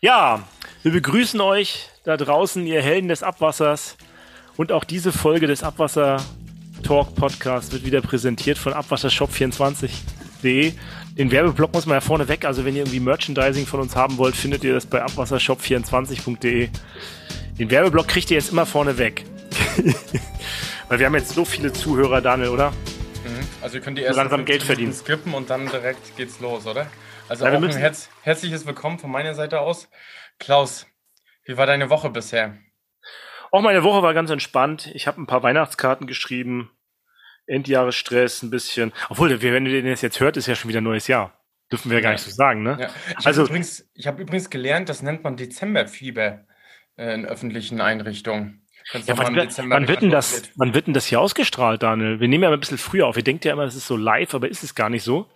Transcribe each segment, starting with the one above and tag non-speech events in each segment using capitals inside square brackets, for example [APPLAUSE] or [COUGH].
Ja, wir begrüßen euch da draußen, ihr Helden des Abwassers. Und auch diese Folge des Abwasser Talk Podcast wird wieder präsentiert von abwassershop24.de. Den Werbeblock muss man ja vorne weg. Also wenn ihr irgendwie Merchandising von uns haben wollt, findet ihr das bei abwassershop24.de. Den Werbeblock kriegt ihr jetzt immer vorne weg. [LAUGHS] Weil wir haben jetzt so viele Zuhörer, Daniel, oder? Mhm. Also ihr könnt die erst langsam Geld verdienen. skippen und dann direkt geht's los, oder? Also Ja, ein herz herzliches Willkommen von meiner Seite aus. Klaus, wie war deine Woche bisher? Auch meine Woche war ganz entspannt. Ich habe ein paar Weihnachtskarten geschrieben. Endjahresstress ein bisschen. Obwohl, wenn ihr den jetzt hört, ist ja schon wieder neues Jahr. Dürfen wir gar Ja. nicht so sagen, ne? Ja, ich Also- habe übrigens, ich hab übrigens gelernt, das nennt man Dezemberfieber äh, in öffentlichen Einrichtungen. Ja, wann, wann wird denn das, wann wird denn das hier ausgestrahlt, Daniel? Wir nehmen ja immer ein bisschen früher auf. Ihr denkt ja immer, das ist so live, aber ist es gar nicht so.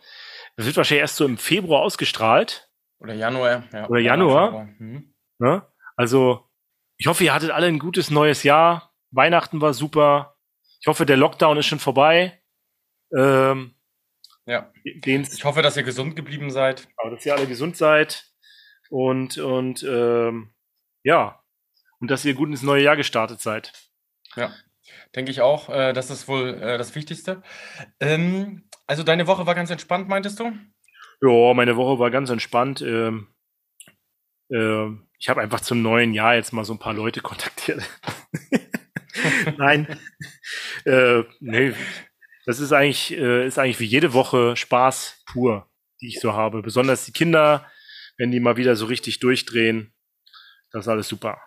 Das wird wahrscheinlich erst so im Februar ausgestrahlt. Oder Januar. Ja, Oder Januar. Mhm. Ne? Also, ich hoffe, ihr hattet alle ein gutes neues Jahr. Weihnachten war super. Ich hoffe, der Lockdown ist schon vorbei. Ähm, Ja. Ich hoffe, dass ihr gesund geblieben seid. aber dass ihr alle gesund seid und und ähm, ja und dass ihr gut ins neue Jahr gestartet seid. Ja, denke ich auch. Äh, das ist wohl äh, das Wichtigste. Ähm, also deine Woche war ganz entspannt, meintest du? Ja, meine Woche war ganz entspannt. Ähm, ähm, ich habe einfach zum neuen Jahr jetzt mal so ein paar Leute kontaktiert. [LAUGHS] Nein, [LAUGHS] äh, nee, das ist eigentlich äh, ist eigentlich wie jede Woche Spaß pur, die ich so habe. Besonders die Kinder, wenn die mal wieder so richtig durchdrehen, das ist alles super.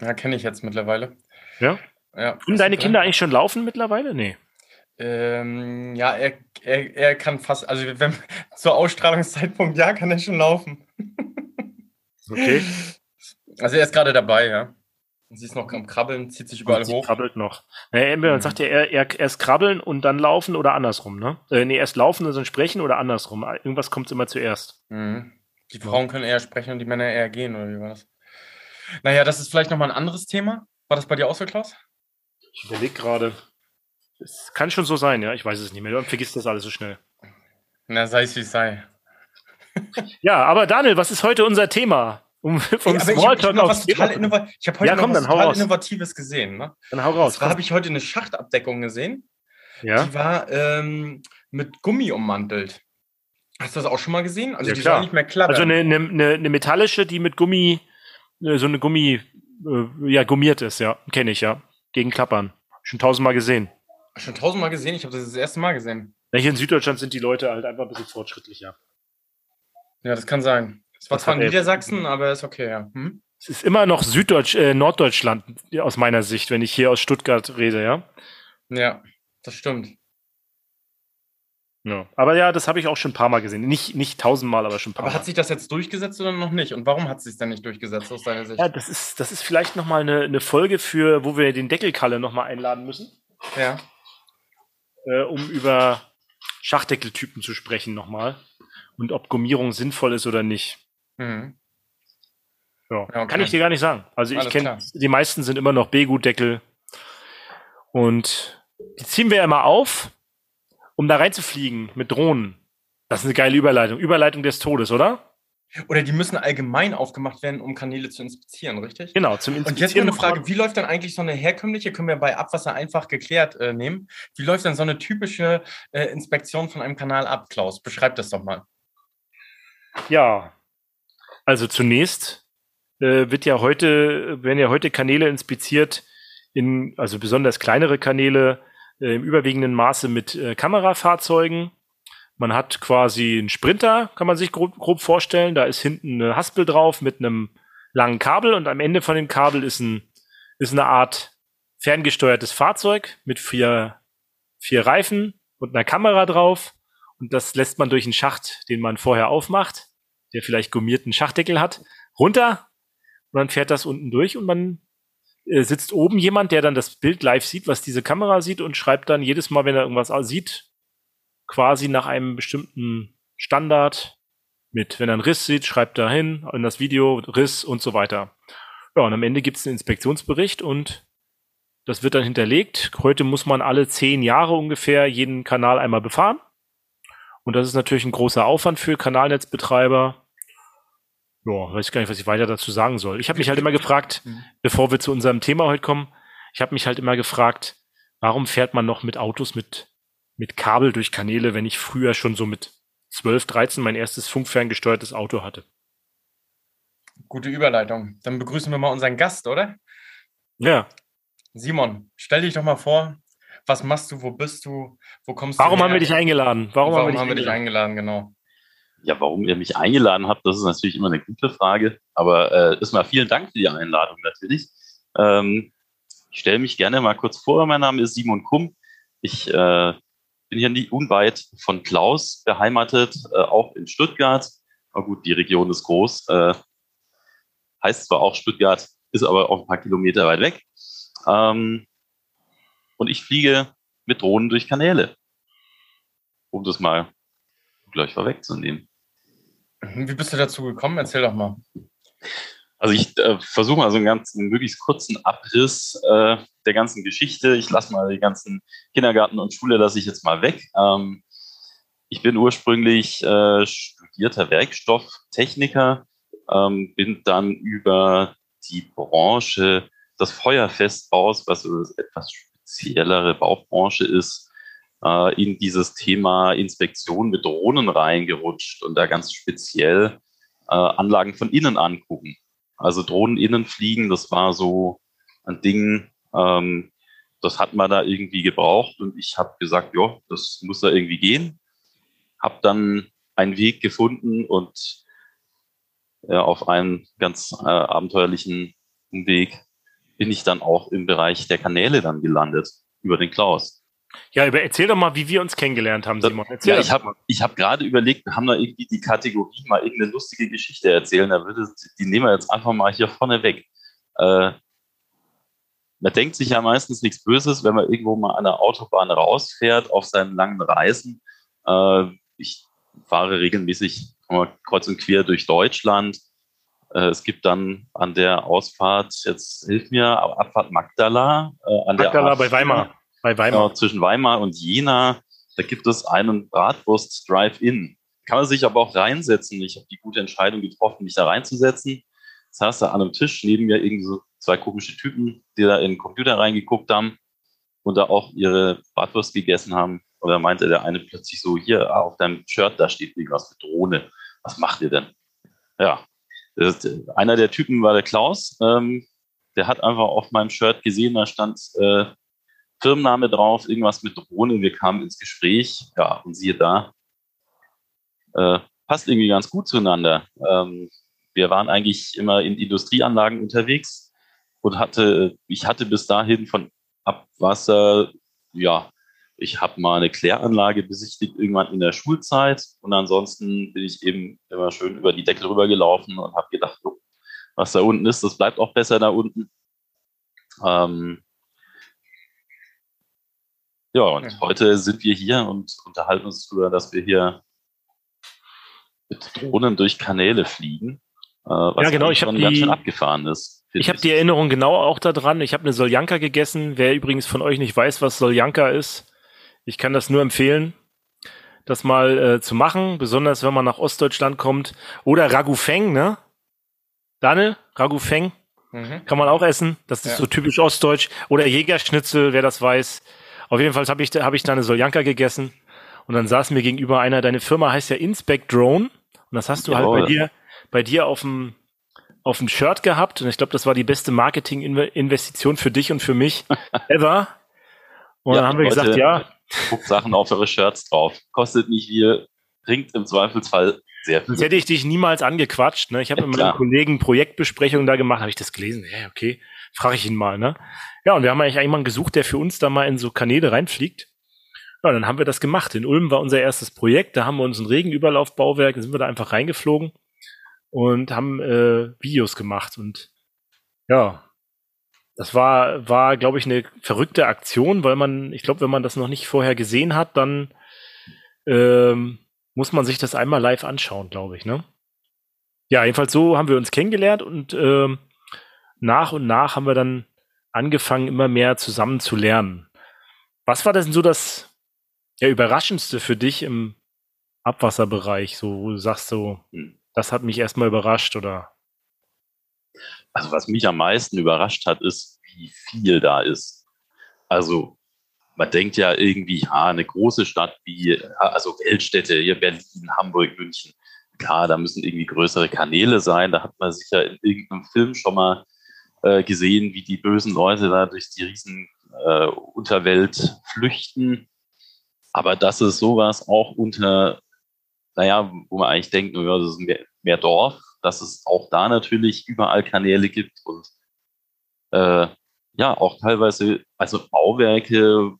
Ja, kenne ich jetzt mittlerweile. Ja? Ja. Tun deine Kinder eigentlich schon laufen mittlerweile? Nee. Ähm, ja, er, er, er kann fast, also wenn, [LAUGHS] zur Ausstrahlungszeitpunkt, ja, kann er schon laufen. [LAUGHS] Okay. Also er ist gerade dabei, ja. Sie ist noch am Krabbeln, zieht sich überall Und sie hoch. krabbelt noch. Naja, man Mhm. sagt ja er, er, erst krabbeln und dann laufen oder andersrum, ne? Äh, nee, erst laufen und dann sprechen oder andersrum. Irgendwas kommt immer zuerst. Mhm. Die Frauen können eher sprechen und die Männer eher gehen, oder wie war das? Naja, das ist vielleicht nochmal ein anderes Thema. War das bei dir auch so, Klaus? Ich überlege gerade. Es kann schon so sein, ja. Ich weiß es nicht mehr. Man vergisst das alles so schnell. Na, sei es wie es sei. Ja, aber Daniel, was ist heute unser Thema? Um vom Ey, aber ich, Smalltalk hab total innova ich habe heute Ja, noch komm, was total. Innovatives gesehen. Ne? Dann hau raus. zwar habe ich heute eine Schachtabdeckung gesehen. ja? Die war ähm, mit Gummi ummantelt. Hast du das auch schon mal gesehen? Also Ja, die klar. soll nicht mehr klappern. Also eine, eine, eine, eine metallische, die mit Gummi, äh, so eine Gummi, äh, ja, gummiert ist, ja. Kenne ich, ja. Gegen Klappern. Schon tausendmal gesehen. Schon tausendmal gesehen. Ich habe das das erste Mal gesehen. Hier in Süddeutschland sind die Leute halt einfach ein bisschen fortschrittlicher. Ja, das kann sein. Es war zwar in er- Niedersachsen, aber ist okay, ja. Hm? Es ist immer noch Süddeutsch, äh, Norddeutschland aus meiner Sicht, wenn ich hier aus Stuttgart rede, ja. Ja, das stimmt. Ja. Aber ja, das habe ich auch schon ein paar Mal gesehen. Nicht, nicht tausendmal, aber schon ein paar Aber Mal. hat sich das jetzt durchgesetzt oder noch nicht? Und warum hat es sich denn nicht durchgesetzt aus deiner Sicht? ja, das ist, das ist vielleicht nochmal eine, eine Folge für, wo wir den Deckelkalle nochmal einladen müssen, Ja. äh, um über Schachdeckeltypen zu sprechen nochmal. Und ob Gummierung sinnvoll ist oder nicht. Mhm. Ja. Okay. Kann ich dir gar nicht sagen. Also ich kenne, die meisten sind immer noch B-Gut-Deckel. Und die ziehen wir immer auf, um da reinzufliegen mit Drohnen. Das ist eine geile Überleitung. Überleitung des Todes, oder? Oder die müssen allgemein aufgemacht werden, um Kanäle zu inspizieren, richtig? Genau, zum Und jetzt mal Inspizieren. eine Frage, wie läuft dann eigentlich so eine herkömmliche, können wir bei Abwasser einfach geklärt äh, nehmen, wie läuft denn so eine typische äh, Inspektion von einem Kanal ab, Klaus? Beschreib das doch mal. Ja. Also zunächst äh, wird ja heute, werden ja heute Kanäle inspiziert, in, also besonders kleinere Kanäle, äh, im überwiegenden Maße mit äh, Kamerafahrzeugen. Man hat quasi einen Sprinter, kann man sich grob, grob vorstellen. Da ist hinten eine Haspel drauf mit einem langen Kabel und am Ende von dem Kabel ist, ein, ist eine Art ferngesteuertes Fahrzeug mit vier, vier Reifen und einer Kamera drauf. Und das lässt man durch einen Schacht, den man vorher aufmacht, der vielleicht gummierten Schachdeckel hat, runter. Und dann fährt das unten durch und man äh, sitzt oben jemand, der dann das Bild live sieht, was diese Kamera sieht und schreibt dann jedes Mal, wenn er irgendwas sieht, quasi nach einem bestimmten Standard mit. Wenn er einen Riss sieht, schreibt er hin in das Video Riss und so weiter. Ja, und am Ende gibt es einen Inspektionsbericht und das wird dann hinterlegt. Heute muss man alle zehn Jahre ungefähr jeden Kanal einmal befahren. Und das ist natürlich ein großer Aufwand für Kanalnetzbetreiber. Ja, weiß gar nicht, was ich weiter dazu sagen soll. Ich habe mich halt immer [LAUGHS] gefragt, mhm. bevor wir zu unserem Thema heute kommen, ich habe mich halt immer gefragt, warum fährt man noch mit Autos mit, mit Kabel durch Kanäle, wenn ich früher schon so mit 12, 13 mein erstes funkferngesteuertes Auto hatte? Gute Überleitung. Dann begrüßen wir mal unseren Gast, oder? Ja. Simon, stell dich doch mal vor, was machst du, wo bist du, wo kommst Warum du? Warum haben wir dich eingeladen? Warum, Warum haben, wir dich, haben wir dich eingeladen? Genau. Ja, warum ihr mich eingeladen habt, das ist natürlich immer eine gute Frage. Aber äh, erstmal vielen Dank für die Einladung natürlich. Ähm, ich stelle mich gerne mal kurz vor. Mein Name ist Simon Kumm. Ich äh, bin hier nie unweit von Klaus beheimatet, äh, auch in Stuttgart. Aber gut, die Region ist groß. Äh, heißt zwar auch Stuttgart, ist aber auch ein paar Kilometer weit weg. Ähm, und ich fliege mit Drohnen durch Kanäle. Um das mal gleich vorwegzunehmen. Wie bist du dazu gekommen? Erzähl doch mal. Also ich äh, versuche mal so einen ganz möglichst kurzen Abriss äh, der ganzen Geschichte. Ich lasse mal die ganzen Kindergarten und Schule lasse ich jetzt mal weg. Ähm, ich bin ursprünglich äh, studierter Werkstofftechniker, ähm, bin dann über die Branche des Feuerfestbaus, was so etwas speziellere Baubranche ist, äh, in dieses Thema Inspektion mit Drohnen reingerutscht und da ganz speziell äh, Anlagen von innen angucken. Also Drohnen innen fliegen, das war so ein Ding, ähm, das hat man da irgendwie gebraucht und ich habe gesagt, ja, das muss da irgendwie gehen. Habe dann einen Weg gefunden und ja, auf einen ganz äh, abenteuerlichen Weg bin ich dann auch im Bereich der Kanäle dann gelandet über den Klaus. Ja, erzähl doch mal, wie wir uns kennengelernt haben, Simon. Erzähl ja, ich habe hab gerade überlegt, wir haben da irgendwie die Kategorie mal irgendeine lustige Geschichte erzählen. Da würde, die nehmen wir jetzt einfach mal hier vorne weg. Äh, man denkt sich ja meistens nichts Böses, wenn man irgendwo mal an der Autobahn rausfährt auf seinen langen Reisen. Äh, ich fahre regelmäßig kreuz und quer durch Deutschland. Äh, es gibt dann an der Ausfahrt, jetzt hilf mir, Abfahrt Magdala. Äh, an Magdala der bei Weimar. Bei Weimar. Genau, zwischen Weimar und Jena, da gibt es einen Bratwurst Drive-In. Kann man sich aber auch reinsetzen. Ich habe die gute Entscheidung getroffen, mich da reinzusetzen. Das heißt, da an einem Tisch neben mir irgendwie so zwei komische Typen, die da in den Computer reingeguckt haben und da auch ihre Bratwurst gegessen haben. Und da meinte der eine plötzlich so, hier auf deinem Shirt, da steht irgendwas mit Drohne. Was macht ihr denn? Ja, einer der Typen war der Klaus. Ähm, der hat einfach auf meinem Shirt gesehen, da stand äh, Firmenname drauf, irgendwas mit Drohne. Wir kamen ins Gespräch, ja, und siehe da, äh, passt irgendwie ganz gut zueinander. Ähm, wir waren eigentlich immer in Industrieanlagen unterwegs und hatte, ich hatte bis dahin von Abwasser, ja, ich habe mal eine Kläranlage besichtigt irgendwann in der Schulzeit und ansonsten bin ich eben immer schön über die Deckel rübergelaufen und habe gedacht, was da unten ist, das bleibt auch besser da unten. Ähm, ja, und ja. heute sind wir hier und unterhalten uns darüber, dass wir hier mit Drohnen durch Kanäle fliegen. Äh, was ja, genau, ich habe ganz schön abgefahren ist. Ich habe die Erinnerung genau auch daran. Ich habe eine Soljanka gegessen. Wer übrigens von euch nicht weiß, was Soljanka ist, ich kann das nur empfehlen, das mal äh, zu machen, besonders wenn man nach Ostdeutschland kommt. Oder Ragufeng, ne? Daniel, Ragufeng. Mhm. Kann man auch essen. Das ist ja. so typisch ostdeutsch. Oder Jägerschnitzel, wer das weiß. Auf jeden Fall habe ich, hab ich da eine Soljanka gegessen und dann saß mir gegenüber einer, deine Firma heißt ja Inspect Drone und das hast du Jawohl. halt bei dir, bei dir auf dem, auf dem Shirt gehabt und ich glaube, das war die beste Marketing-Investition für dich und für mich [LAUGHS] ever. Und ja, dann haben wir gesagt, ja. Guckt Sachen auf eure Shirts drauf. Kostet nicht viel, bringt im Zweifelsfall sehr viel. Sonst hätte ich dich niemals angequatscht. Ne? Ich habe ja, mit meinem Kollegen Projektbesprechungen da gemacht, habe ich das gelesen. Ja, okay, frage ich ihn mal. Ne? Ja, und wir haben eigentlich jemanden gesucht, der für uns da mal in so Kanäle reinfliegt. Ja, dann haben wir das gemacht. In Ulm war unser erstes Projekt. Da haben wir uns ein Regenüberlaufbauwerk, da sind wir da einfach reingeflogen und haben äh, Videos gemacht. Und ja, das war, war, glaube ich, eine verrückte Aktion, weil man, ich glaube, wenn man das noch nicht vorher gesehen hat, dann ähm, muss man sich das einmal live anschauen, glaube ich, ne? Ja, jedenfalls so haben wir uns kennengelernt und ähm, nach und nach haben wir dann angefangen, immer mehr zusammen zu lernen. Was war denn so das ja, Überraschendste für dich im Abwasserbereich, so wo du sagst so, hm. das hat mich erstmal überrascht, oder? Also was mich am meisten überrascht hat, ist, wie viel da ist. Also man denkt ja irgendwie, ja, eine große Stadt wie, also Weltstädte, hier Berlin, Hamburg, München. Klar, da müssen irgendwie größere Kanäle sein. Da hat man sicher in irgendeinem Film schon mal äh, gesehen, wie die bösen Leute da durch die riesen äh, Unterwelt flüchten. Aber dass es sowas auch unter, naja, wo man eigentlich denkt, naja, das ist mehr, mehr Dorf, dass es auch da natürlich überall Kanäle gibt und äh, ja, auch teilweise, also Bauwerke,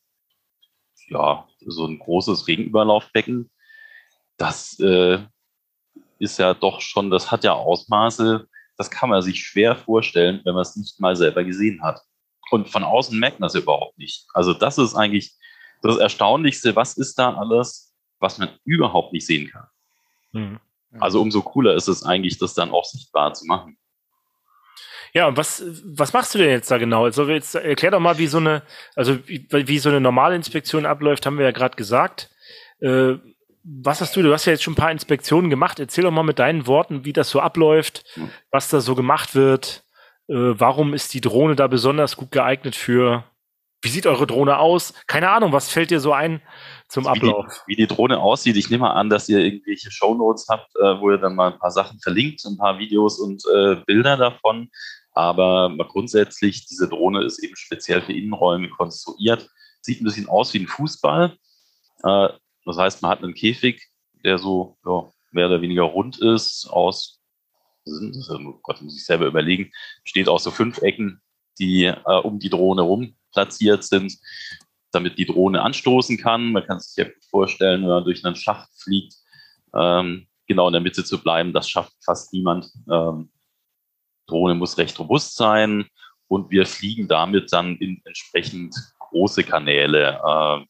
ja, so ein großes Regenüberlaufbecken, das äh, ist ja doch schon, das hat ja Ausmaße, das kann man sich schwer vorstellen, wenn man es nicht mal selber gesehen hat. Und von außen merkt man es überhaupt nicht. Also das ist eigentlich das Erstaunlichste, was ist da alles, was man überhaupt nicht sehen kann. Mhm. Also umso cooler ist es eigentlich, das dann auch sichtbar zu machen. Ja, und was, was machst du denn jetzt da genau? Also jetzt erklär doch mal, wie so eine, also wie, wie so eine normale Inspektion abläuft, haben wir ja gerade gesagt. Äh, was hast du, du hast ja jetzt schon ein paar Inspektionen gemacht. Erzähl doch mal mit deinen Worten, wie das so abläuft, was da so gemacht wird. Äh, warum ist die Drohne da besonders gut geeignet für? Wie sieht eure Drohne aus? Keine Ahnung, was fällt dir so ein zum Ablauf? Wie die, wie die Drohne aussieht, ich nehme an, dass ihr irgendwelche Shownotes habt, äh, wo ihr dann mal ein paar Sachen verlinkt, ein paar Videos und äh, Bilder davon. Aber grundsätzlich, diese Drohne ist eben speziell für Innenräume konstruiert. Sieht ein bisschen aus wie ein Fußball. Äh, das heißt, man hat einen Käfig, der so ja, mehr oder weniger rund ist, aus, das, oh Gott, muss ich selber überlegen, besteht aus so fünf Ecken, die äh, um die Drohne rum platziert sind, damit die Drohne anstoßen kann. Man kann sich ja vorstellen, wenn man durch einen Schacht fliegt, ähm, genau in der Mitte zu bleiben, das schafft fast niemand. Ähm, Drohne muss recht robust sein und wir fliegen damit dann in entsprechend große Kanäle. Äh,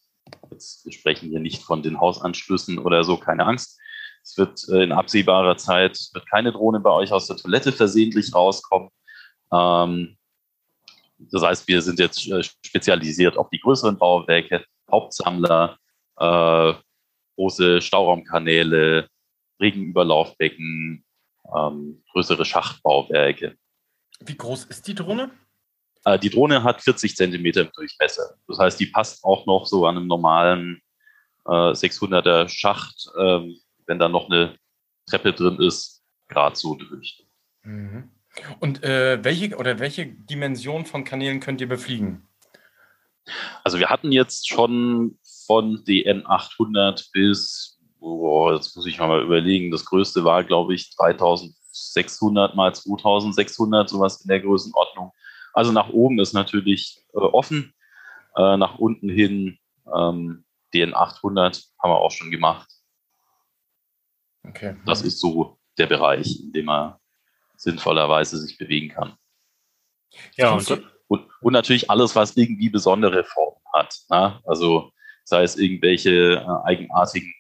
jetzt, wir sprechen hier nicht von den Hausanschlüssen oder so, keine Angst. Es wird äh, in absehbarer Zeit wird keine Drohne bei euch aus der Toilette versehentlich rauskommen. Ähm, das heißt, wir sind jetzt äh, spezialisiert auf die größeren Bauwerke, Hauptsammler, äh, große Stauraumkanäle, Regenüberlaufbecken, ähm, größere Schachtbauwerke. Wie groß ist die Drohne? Äh, die Drohne hat 40 Zentimeter im Durchmesser. Das heißt, die passt auch noch so an einem normalen äh, 600er Schacht, ähm, wenn da noch eine Treppe drin ist, gerade so durch. Mhm. Und äh, welche oder welche Dimension von Kanälen könnt ihr befliegen? Also wir hatten jetzt schon von DN 800 bis, oh, jetzt muss ich mal überlegen, das größte war, glaube ich, 3600 mal 2600, sowas in der Größenordnung. Also nach oben ist natürlich äh, offen, äh, nach unten hin ähm, DN 800 haben wir auch schon gemacht. Okay. Das ist so der Bereich, in dem man sinnvollerweise sich bewegen kann. Ja, und, und, und natürlich alles, was irgendwie besondere Formen hat. Ne? Also sei es irgendwelche äh, eigenartigen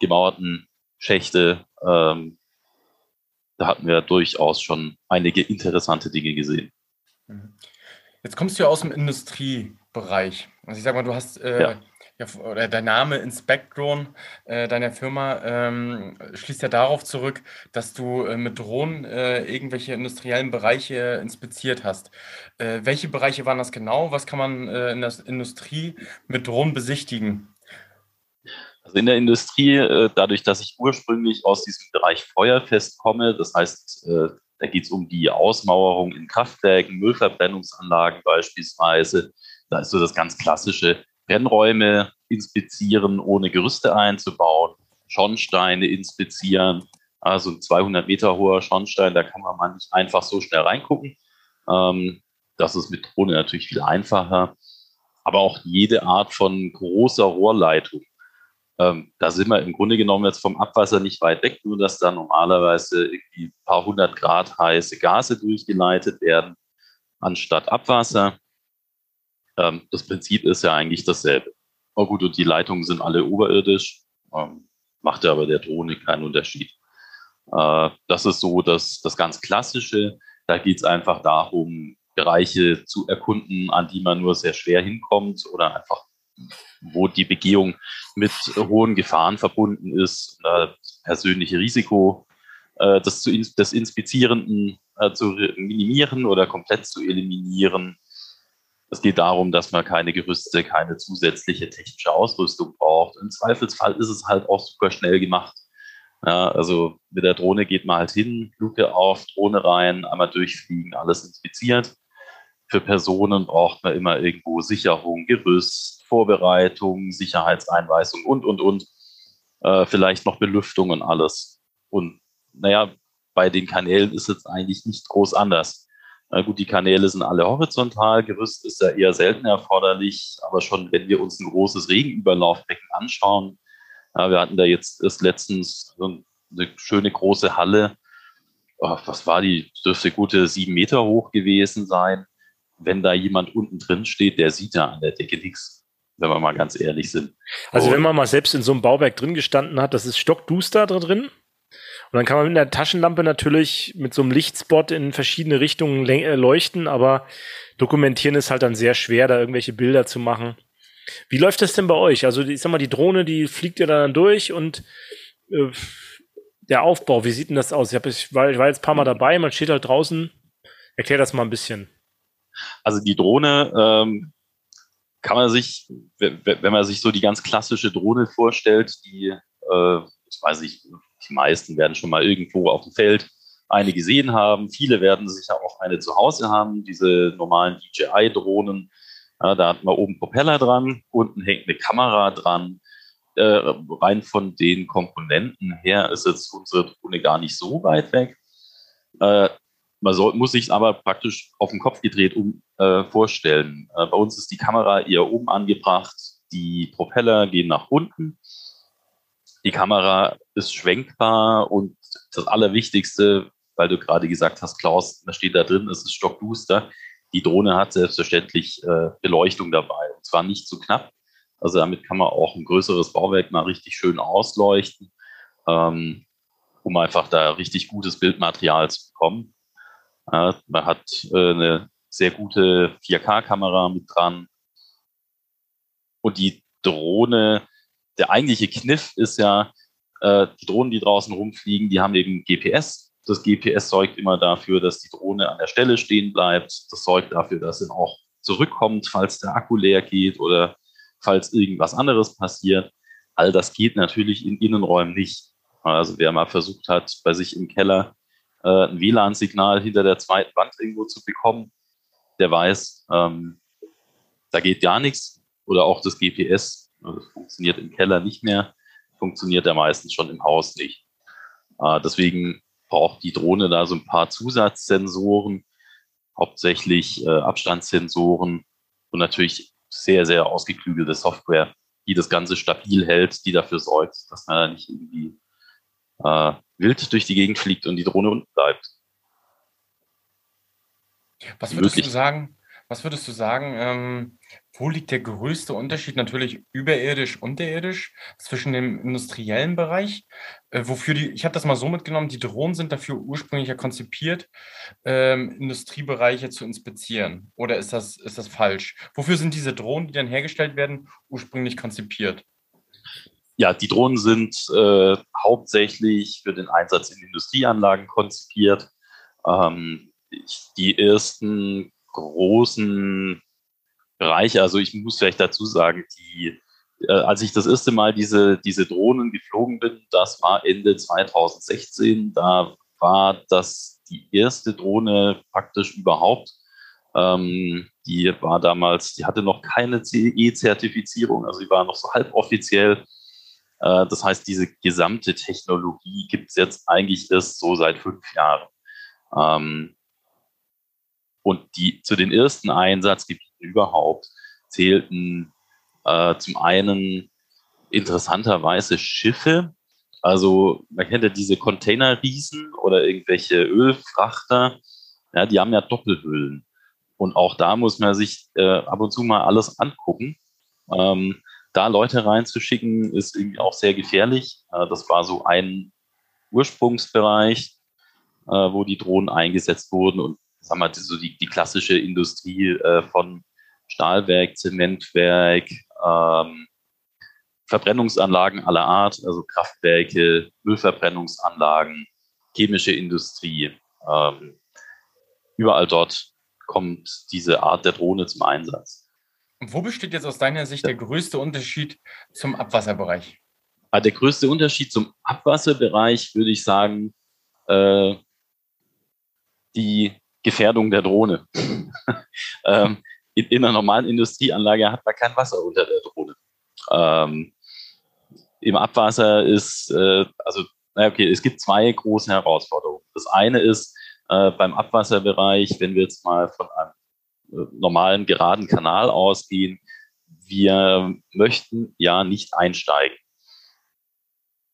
gemauerten Schächte. Ähm, da hatten wir durchaus schon einige interessante Dinge gesehen. Jetzt kommst du ja aus dem Industriebereich. Also ich sag mal, du hast äh, ja ja, oder der Name Inspectron äh, deiner Firma ähm, schließt ja darauf zurück, dass du äh, mit Drohnen äh, irgendwelche industriellen Bereiche inspiziert hast. Äh, welche Bereiche waren das genau? Was kann man äh, in der Industrie mit Drohnen besichtigen? Also in der Industrie, äh, dadurch, dass ich ursprünglich aus diesem Bereich Feuerfest komme, das heißt, da geht es um die Ausmauerung in Kraftwerken, Müllverbrennungsanlagen beispielsweise. Da ist so das ganz klassische Brennräume inspizieren, ohne Gerüste einzubauen, Schornsteine inspizieren. Also ein 200 Meter hoher Schornstein, da kann man mal nicht einfach so schnell reingucken. Ähm, das ist mit Drohne natürlich viel einfacher. Aber auch jede Art von großer Rohrleitung. Ähm, da sind wir im Grunde genommen jetzt vom Abwasser nicht weit weg, nur dass da normalerweise irgendwie ein paar hundert Grad heiße Gase durchgeleitet werden, anstatt Abwasser. Ähm, das Prinzip ist ja eigentlich dasselbe. Oh gut, und die Leitungen sind alle oberirdisch, ähm, macht ja aber der Drohne keinen Unterschied. Äh, das ist so das, das ganz Klassische. Da geht es einfach darum, Bereiche zu erkunden, an die man nur sehr schwer hinkommt oder einfach, wo die Begehung mit hohen Gefahren verbunden ist, das persönliche Risiko äh, zu, des Inspizierenden äh, zu minimieren oder komplett zu eliminieren. Es geht darum, dass man keine Gerüste, keine zusätzliche technische Ausrüstung braucht. Im Zweifelsfall ist es halt auch super schnell gemacht. Ja, also mit der Drohne geht man halt hin, Luke auf, Drohne rein, einmal durchfliegen, alles inspiziert. Für Personen braucht man immer irgendwo Sicherung, Gerüst, Vorbereitung, Sicherheitseinweisung und, und, und. Äh, vielleicht noch Belüftung und alles. Und naja, bei den Kanälen ist es eigentlich nicht groß anders. Na gut, die Kanäle sind alle horizontal, Gerüst ist ja eher selten erforderlich, aber schon wenn wir uns ein großes Regenüberlaufbecken anschauen, ja, wir hatten da jetzt erst letztens so eine schöne große Halle, oh, was war die, dürfte gute sieben Meter hoch gewesen sein. Wenn da jemand unten drin steht, der sieht da an der Decke nichts, wenn wir mal ganz ehrlich sind. Also wenn man mal selbst in so einem Bauwerk drin gestanden hat, das ist stockduster da drin, und dann kann man mit einer Taschenlampe natürlich mit so einem Lichtspot in verschiedene Richtungen äh, leuchten, aber dokumentieren ist halt dann sehr schwer, da irgendwelche Bilder zu machen. Wie läuft das denn bei euch? Also, ich sag mal, die Drohne, die fliegt ja dann durch und äh, der Aufbau, wie sieht denn das aus? Ich, hab, ich, war, ich war jetzt ein paar Mal dabei, man steht halt draußen. Erklär das mal ein bisschen. Also die Drohne ähm, kann man sich, wenn man sich so die ganz klassische Drohne vorstellt, die, äh, ich weiß nicht, die meisten werden schon mal irgendwo auf dem Feld eine gesehen haben. Viele werden sicher auch eine zu Hause haben, diese normalen DJI-Drohnen. Ja, da hat man oben Propeller dran, unten hängt eine Kamera dran. Äh, rein von den Komponenten her ist jetzt unsere Drohne gar nicht so weit weg. Äh, man soll, muss sich aber praktisch auf den Kopf gedreht um, äh, vorstellen. Äh, bei uns ist die Kamera eher oben angebracht, die Propeller gehen nach unten die Kamera ist schwenkbar und das Allerwichtigste, weil du gerade gesagt hast, Klaus, da steht da drin, es ist stockduster. Die Drohne hat selbstverständlich äh, Beleuchtung dabei und zwar nicht zu knapp. Also damit kann man auch ein größeres Bauwerk mal richtig schön ausleuchten, ähm, um einfach da richtig gutes Bildmaterial zu bekommen. Man hat äh, eine sehr gute 4K-Kamera mit dran. Und die Drohne der eigentliche Kniff ist ja, äh, die Drohnen, die draußen rumfliegen, die haben eben GPS. Das GPS sorgt immer dafür, dass die Drohne an der Stelle stehen bleibt. Das sorgt dafür, dass sie auch zurückkommt, falls der Akku leer geht oder falls irgendwas anderes passiert. All das geht natürlich in Innenräumen nicht. Also wer mal versucht hat, bei sich im Keller äh, ein WLAN-Signal hinter der zweiten Wand irgendwo zu bekommen, der weiß, ähm, da geht gar nichts. Oder auch das GPS das funktioniert im Keller nicht mehr, funktioniert ja meistens schon im Haus nicht. Äh, deswegen braucht die Drohne da so ein paar Zusatzsensoren, hauptsächlich äh, Abstandssensoren und natürlich sehr, sehr ausgeklügelte Software, die das Ganze stabil hält, die dafür sorgt, dass man da nicht irgendwie äh, wild durch die Gegend fliegt und die Drohne unten bleibt. Was würdest Wirklich. du sagen? Was würdest du sagen? Ähm, wo liegt der größte Unterschied natürlich überirdisch, unterirdisch zwischen dem industriellen Bereich, äh, wofür die, ich habe das mal so mitgenommen, die Drohnen sind dafür ursprünglich ja konzipiert, ähm, Industriebereiche zu inspizieren. Oder ist das, ist das falsch? Wofür sind diese Drohnen, die dann hergestellt werden, ursprünglich konzipiert? Ja, die Drohnen sind äh, hauptsächlich für den Einsatz in Industrieanlagen konzipiert. Ähm, die ersten großen Bereiche. Also ich muss vielleicht dazu sagen, die, äh, als ich das erste Mal diese, diese Drohnen geflogen bin, das war Ende 2016. Da war das die erste Drohne praktisch überhaupt. Ähm, die war damals, die hatte noch keine CE-Zertifizierung, also die war noch so halboffiziell. Äh, das heißt, diese gesamte Technologie gibt es jetzt eigentlich erst so seit fünf Jahren. Ähm, und die zu den ersten Einsatzgebieten überhaupt zählten äh, zum einen interessanterweise Schiffe. Also man kennt ja diese Containerriesen oder irgendwelche Ölfrachter. Ja, die haben ja Doppelhüllen. Und auch da muss man sich äh, ab und zu mal alles angucken. Ähm, da Leute reinzuschicken, ist irgendwie auch sehr gefährlich. Äh, das war so ein Ursprungsbereich, äh, wo die Drohnen eingesetzt wurden. Und sagen wir, so die, die klassische Industrie äh, von Stahlwerk, Zementwerk, ähm, Verbrennungsanlagen aller Art, also Kraftwerke, Müllverbrennungsanlagen, chemische Industrie. Ähm, überall dort kommt diese Art der Drohne zum Einsatz. Wo besteht jetzt aus deiner Sicht der größte Unterschied zum Abwasserbereich? Ah, der größte Unterschied zum Abwasserbereich würde ich sagen, äh, die Gefährdung der Drohne. [LAUGHS] ähm, in, in, einer normalen Industrieanlage hat man kein Wasser unter der Drohne. Ähm, Im Abwasser ist, äh, also, okay, es gibt zwei große Herausforderungen. Das eine ist äh, beim Abwasserbereich, wenn wir jetzt mal von einem normalen geraden Kanal ausgehen, wir möchten ja nicht einsteigen.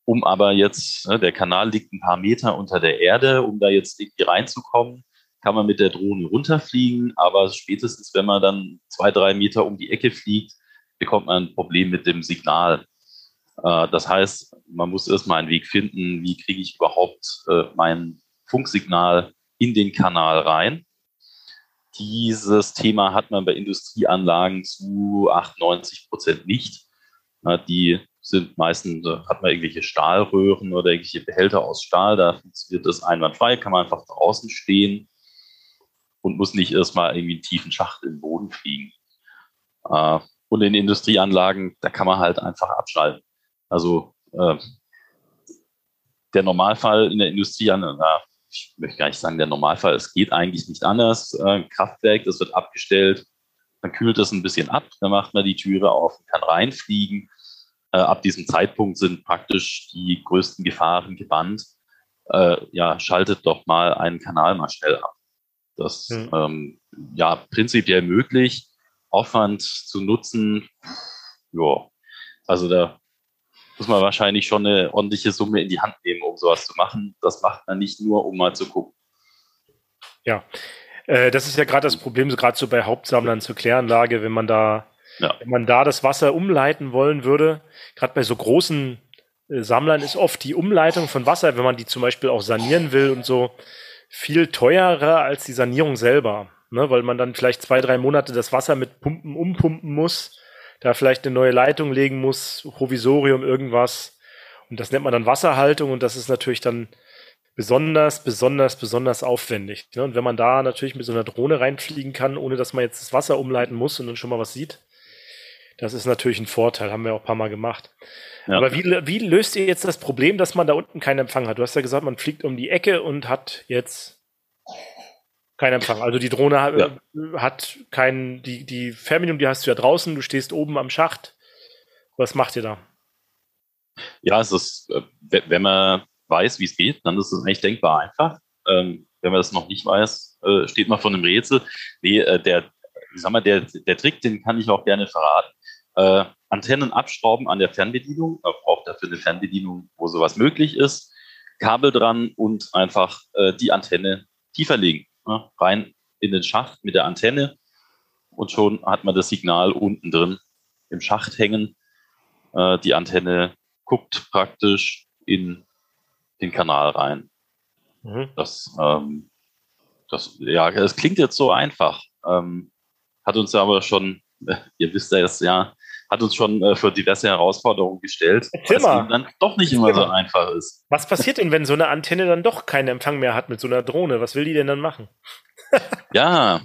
Um aber jetzt, ne, der Kanal liegt ein paar Meter unter der Erde, um da jetzt irgendwie reinzukommen, kann man mit der Drohne runterfliegen, aber spätestens, wenn man dann zwei, drei Meter um die Ecke fliegt, bekommt man ein Problem mit dem Signal. Äh, das heißt, man muss erstmal einen Weg finden, wie kriege ich überhaupt äh, mein Funksignal in den Kanal rein. Dieses Thema hat man bei Industrieanlagen zu 98 Prozent nicht. Die sind meistens, hat man irgendwelche Stahlröhren oder irgendwelche Behälter aus Stahl, da funktioniert das einwandfrei, kann man einfach draußen stehen und muss nicht erstmal irgendwie einen tiefen Schacht im Boden fliegen. Äh, und in Industrieanlagen, da kann man halt einfach abschalten. Also äh, der Normalfall in der Industrieanlage, ich möchte gar nicht sagen der Normalfall, es geht eigentlich nicht anders. Äh, Kraftwerk, das wird abgestellt, dann kühlt es ein bisschen ab, dann macht man die Türe auf und kann reinfliegen äh, ab diesem Zeitpunkt sind praktisch die größten Gefahren gebannt. Äh, ja, schaltet doch mal einen Kanal mal schnell ab. Das mhm. ähm, ja prinzipiell möglich. Aufwand zu nutzen, ja, also da muss man wahrscheinlich schon eine ordentliche Summe in die Hand nehmen, um sowas zu machen. Das macht man nicht nur, um mal zu gucken. Ja, äh, das ist ja gerade das Problem, so gerade so bei Hauptsammlern zur Kläranlage, wenn man da ja. Wenn man da das Wasser umleiten wollen würde, gerade bei so großen äh, Sammlern ist oft die Umleitung von Wasser, wenn man die zum Beispiel auch sanieren will und so, viel teurer als die Sanierung selber. Ne? Weil man dann vielleicht zwei, drei Monate das Wasser mit Pumpen umpumpen muss, da vielleicht eine neue Leitung legen muss, Provisorium, irgendwas. Und das nennt man dann Wasserhaltung und das ist natürlich dann besonders, besonders, besonders aufwendig. Ne? Und wenn man da natürlich mit so einer Drohne reinfliegen kann, ohne dass man jetzt das Wasser umleiten muss und dann schon mal was sieht, das ist natürlich ein Vorteil, haben wir auch ein paar Mal gemacht. Ja. Aber wie, wie löst ihr jetzt das Problem, dass man da unten keinen Empfang hat? Du hast ja gesagt, man fliegt um die Ecke und hat jetzt keinen Empfang. Also die Drohne hat, ja. hat keinen, die, die Fernbedienung, die hast du ja draußen, du stehst oben am Schacht. Was macht ihr da? Ja, es ist, äh, wenn man weiß, wie es geht, dann ist es eigentlich denkbar einfach. Ähm, wenn man das noch nicht weiß, äh, steht man vor einem Rätsel. Nee, äh, der, ich sag mal, der, der Trick, den kann ich auch gerne verraten. Äh, Antennen abschrauben an der Fernbedienung. Man braucht dafür eine Fernbedienung, wo sowas möglich ist. Kabel dran und einfach äh, die Antenne tiefer legen. Ne? Rein in den Schacht mit der Antenne und schon hat man das Signal unten drin im Schacht hängen. Äh, die Antenne guckt praktisch in den Kanal rein. Mhm. Das, ähm, das, ja, das klingt jetzt so einfach. Ähm, hat uns aber schon, [LAUGHS] ihr wisst ja jetzt ja, hat uns schon äh, für diverse Herausforderungen gestellt, weil es dann doch nicht immer so einfach ist. Was passiert denn, wenn so eine Antenne dann doch keinen Empfang mehr hat mit so einer Drohne? Was will die denn dann machen? [LAUGHS] ja,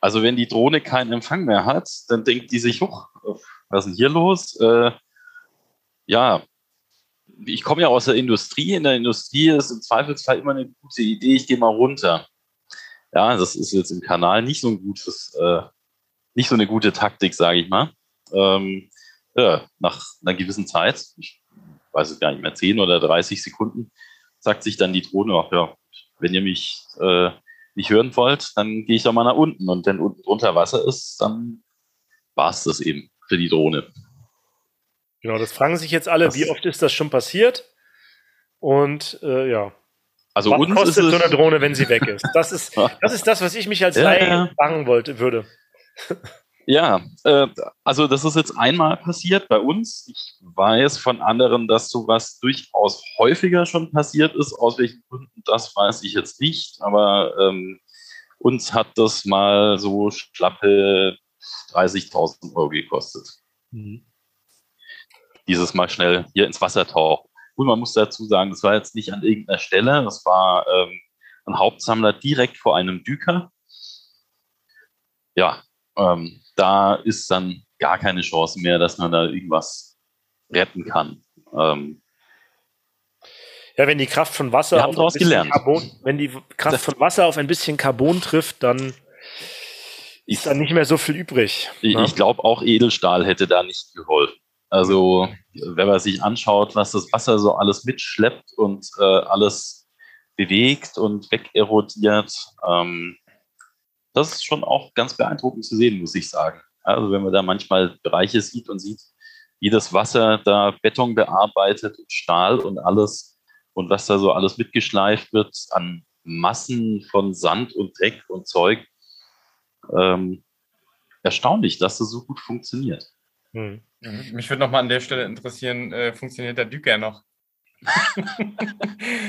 also wenn die Drohne keinen Empfang mehr hat, dann denkt die sich, hoch, was ist denn hier los? Äh, ja, ich komme ja aus der Industrie. In der Industrie ist im Zweifelsfall immer eine gute Idee, ich gehe mal runter. Ja, das ist jetzt im Kanal nicht so ein gutes, äh, nicht so eine gute Taktik, sage ich mal ähm, ja, nach einer gewissen Zeit, ich weiß es gar nicht mehr, 10 oder 30 Sekunden, sagt sich dann die Drohne, ach ja, wenn ihr mich äh, nicht hören wollt, dann gehe ich doch mal nach unten. Und wenn unten drunter Wasser ist, dann war es das eben für die Drohne. Genau, das fragen sich jetzt alle, das wie oft ist das schon passiert? Und äh, ja. Also was uns kostet so eine Drohne, wenn sie weg ist? Das ist, [LAUGHS] das ist das, was ich mich als Laie ja. fragen wollte, würde. Ja, äh, also das ist jetzt einmal passiert bei uns. Ich weiß von anderen, dass sowas durchaus häufiger schon passiert ist. Aus welchen Gründen, das weiß ich jetzt nicht. Aber ähm, uns hat das mal so schlappe 30.000 Euro gekostet. Mhm. Dieses Mal schnell hier ins Wasser tauchen. Und man muss dazu sagen, das war jetzt nicht an irgendeiner Stelle, das war ähm, ein Hauptsammler direkt vor einem Düker. Ja, ähm, da ist dann gar keine Chance mehr, dass man da irgendwas retten kann. Ähm, ja, wenn die Kraft von Wasser auf ein bisschen gelernt. Carbon, wenn die Kraft von Wasser auf ein bisschen Carbon trifft, dann ist da nicht mehr so viel übrig. Ich, ne? ich glaube, auch Edelstahl hätte da nicht geholfen. Also, wenn man sich anschaut, was das Wasser so alles mitschleppt und äh, alles bewegt und wegerodiert, ähm, das ist schon auch ganz beeindruckend zu sehen, muss ich sagen. Also, wenn man da manchmal Bereiche sieht und sieht, wie das Wasser da Beton bearbeitet und Stahl und alles und was da so alles mitgeschleift wird an Massen von Sand und Dreck und Zeug, ähm, erstaunlich, dass das so gut funktioniert. Hm. Mhm. Mich würde nochmal an der Stelle interessieren, äh, funktioniert der Düker noch?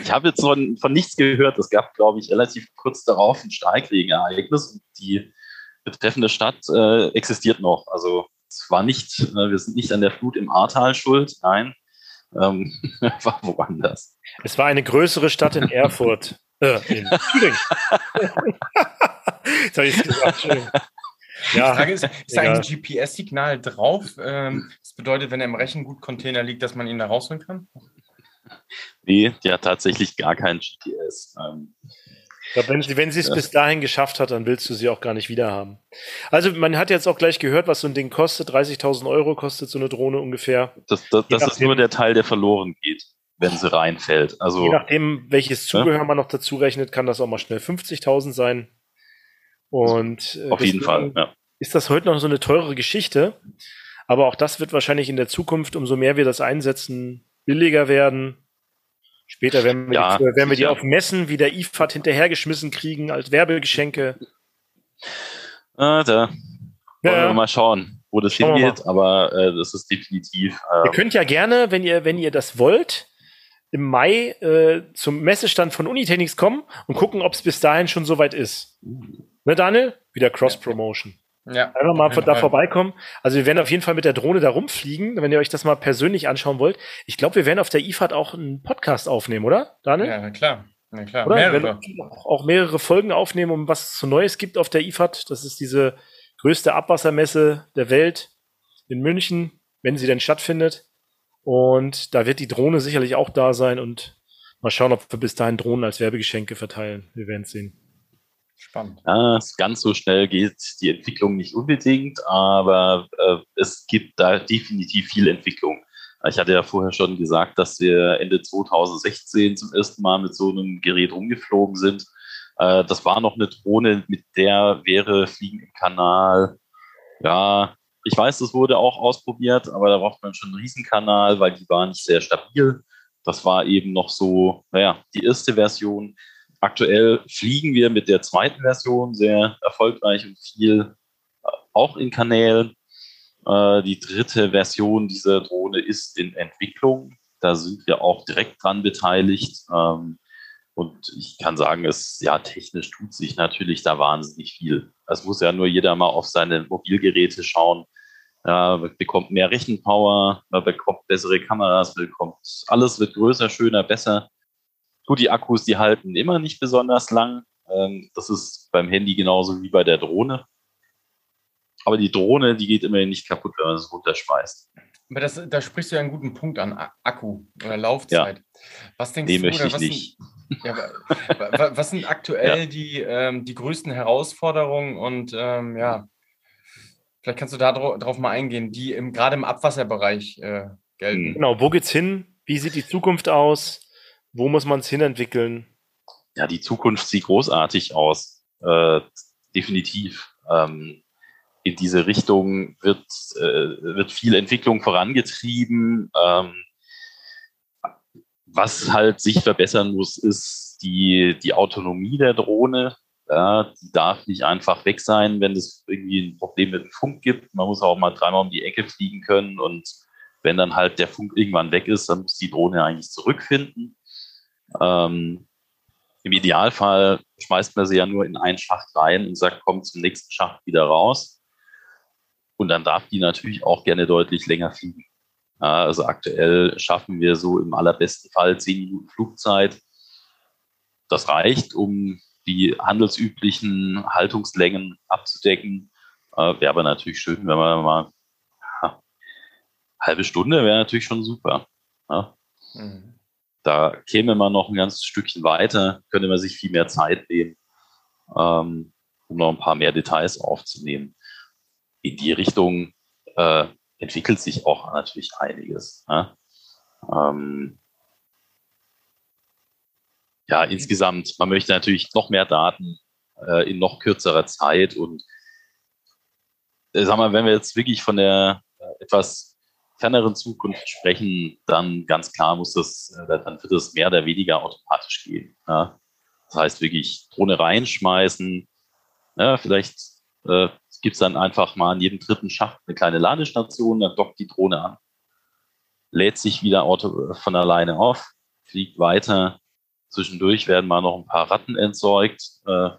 Ich habe jetzt von, von nichts gehört. Es gab, glaube ich, relativ kurz darauf ein Starkregenereignis und die betreffende Stadt äh, existiert noch. Also es war nicht, äh, wir sind nicht an der Flut im Ahrtal schuld, nein, ähm, [LAUGHS] war woanders. Es war eine größere Stadt in Erfurt. Äh, in [LAUGHS] Thüringen. Jetzt habe ich es gesagt. Entschuldigung. Die Ja, Frage ist, ist da ein GPS-Signal drauf? Ähm, das bedeutet, wenn er im Rechengut-Container liegt, dass man ihn da rausholen kann? Nee, die hat tatsächlich gar kein GPS. Ähm, wenn sie wenn sie es bis dahin geschafft hat, dann willst du sie auch gar nicht wieder haben. Also man hat jetzt auch gleich gehört, was so ein Ding kostet. 30.000 Euro kostet so eine Drohne ungefähr. das das, das ist nur der Teil, der verloren geht, wenn sie reinfällt. Also Je nachdem, welches Zubehör man noch dazu rechnet, kann das auch mal schnell 50.000 sein. Und äh, auf jeden Fall. Ja. ist das heute noch so eine teure Geschichte. Aber auch das wird wahrscheinlich in der Zukunft, umso mehr wir das einsetzen, billiger werden. Später werden wir, Ja, die, werden wir die auf Messen wie der IFAD hinterhergeschmissen kriegen als Werbegeschenke. Äh, da Ja, wollen wir ja. mal schauen, wo das Schauen hingeht, aber äh, das ist definitiv. Ihr Äh, könnt ja gerne, wenn ihr, wenn ihr das wollt, im Mai äh, zum Messestand von Unitechnics kommen und gucken, ob es bis dahin schon soweit ist. Ne, Daniel? Wieder Cross-Promotion. Ja. Einfach mal da Fall. vorbeikommen. Also wir werden auf jeden Fall mit der Drohne da rumfliegen, wenn ihr euch das mal persönlich anschauen wollt. Ich glaube, wir werden auf der IFAD auch einen Podcast aufnehmen, oder, Daniel? Ja, na klar. Na klar. Oder? Mehrere. auch mehrere Folgen aufnehmen, um was es so Neues gibt auf der IFAD. Das ist diese größte Abwassermesse der Welt in München, wenn sie denn stattfindet. Und da wird die Drohne sicherlich auch da sein und mal schauen, ob wir bis dahin Drohnen als Werbegeschenke verteilen. Wir werden es sehen. Spannend. Ja, ganz so schnell geht die Entwicklung nicht unbedingt, aber äh, es gibt da definitiv viel Entwicklung. Ich hatte ja vorher schon gesagt, dass wir Ende 2016 zum ersten Mal mit so einem Gerät rumgeflogen sind. Äh, das war noch eine Drohne, mit der wäre Fliegen im Kanal. Ja, ich weiß, das wurde auch ausprobiert, aber da braucht man schon einen Riesenkanal, weil die war nicht sehr stabil. Das war eben noch so, naja, die erste Version. Aktuell fliegen wir mit der zweiten Version sehr erfolgreich und viel äh, auch in Kanälen. Äh, die dritte Version dieser Drohne ist in Entwicklung. Da sind wir auch direkt dran beteiligt. Ähm, und ich kann sagen, es ja technisch tut sich natürlich da wahnsinnig viel. Es muss ja nur jeder mal auf seine Mobilgeräte schauen. Ja, man bekommt mehr Rechenpower, man bekommt bessere Kameras, bekommt alles wird größer, schöner, besser. Gut, die Akkus, die halten immer nicht besonders lang. Ähm, das ist beim Handy genauso wie bei der Drohne. Aber die Drohne, die geht immerhin nicht kaputt, wenn man es runterschmeißt. Aber das, da sprichst du ja einen guten Punkt an, Akku oder Laufzeit. Was denkst Nee, du, möchte oder ich was, nicht. Sind, ja, wa- wa- was sind aktuell die, ähm, die größten Herausforderungen und ähm, ja, vielleicht kannst du da dra- drauf mal eingehen, die im, gerade im Abwasserbereich äh, gelten. Genau, wo geht's hin? Wie sieht die Zukunft aus? Wo muss man es hinentwickeln? Ja, die Zukunft sieht großartig aus. Äh, definitiv. Ähm, in diese Richtung wird, äh, wird viel Entwicklung vorangetrieben. Ähm, was halt sich verbessern muss, ist die, die Autonomie der Drohne. Ja, die darf nicht einfach weg sein, wenn es irgendwie ein Problem mit dem Funk gibt. Man muss auch mal dreimal um die Ecke fliegen können und wenn dann halt der Funk irgendwann weg ist, dann muss die Drohne eigentlich zurückfinden. Ähm, Im Idealfall schmeißt man sie ja nur in einen Schacht rein und sagt, komm zum nächsten Schacht wieder raus. Und dann darf die natürlich auch gerne deutlich länger fliegen. Also aktuell schaffen wir so im allerbesten Fall zehn Minuten Flugzeit. Das reicht, um die handelsüblichen Haltungslängen abzudecken. Äh, wäre aber natürlich schön, wenn man mal ja, halbe Stunde wäre natürlich schon super. Ja. Mhm. Da käme man noch ein ganzes Stückchen weiter, könnte man sich viel mehr Zeit nehmen, ähm, um noch ein paar mehr Details aufzunehmen. In die Richtung äh, entwickelt sich auch natürlich einiges. Ne? Ähm, ja, insgesamt, man möchte natürlich noch mehr Daten äh, in noch kürzerer Zeit und äh, sag mal, wenn wir jetzt wirklich von der äh, etwas ferneren Zukunft sprechen, dann ganz klar muss das, äh, dann wird es mehr oder weniger automatisch gehen. Ja? Das heißt wirklich Drohne reinschmeißen, ja, vielleicht äh, gibt es dann einfach mal in jedem dritten Schacht eine kleine Ladestation, dann dockt die Drohne an, lädt sich wieder Auto von alleine auf, fliegt weiter. Zwischendurch werden mal noch ein paar Ratten entsorgt äh,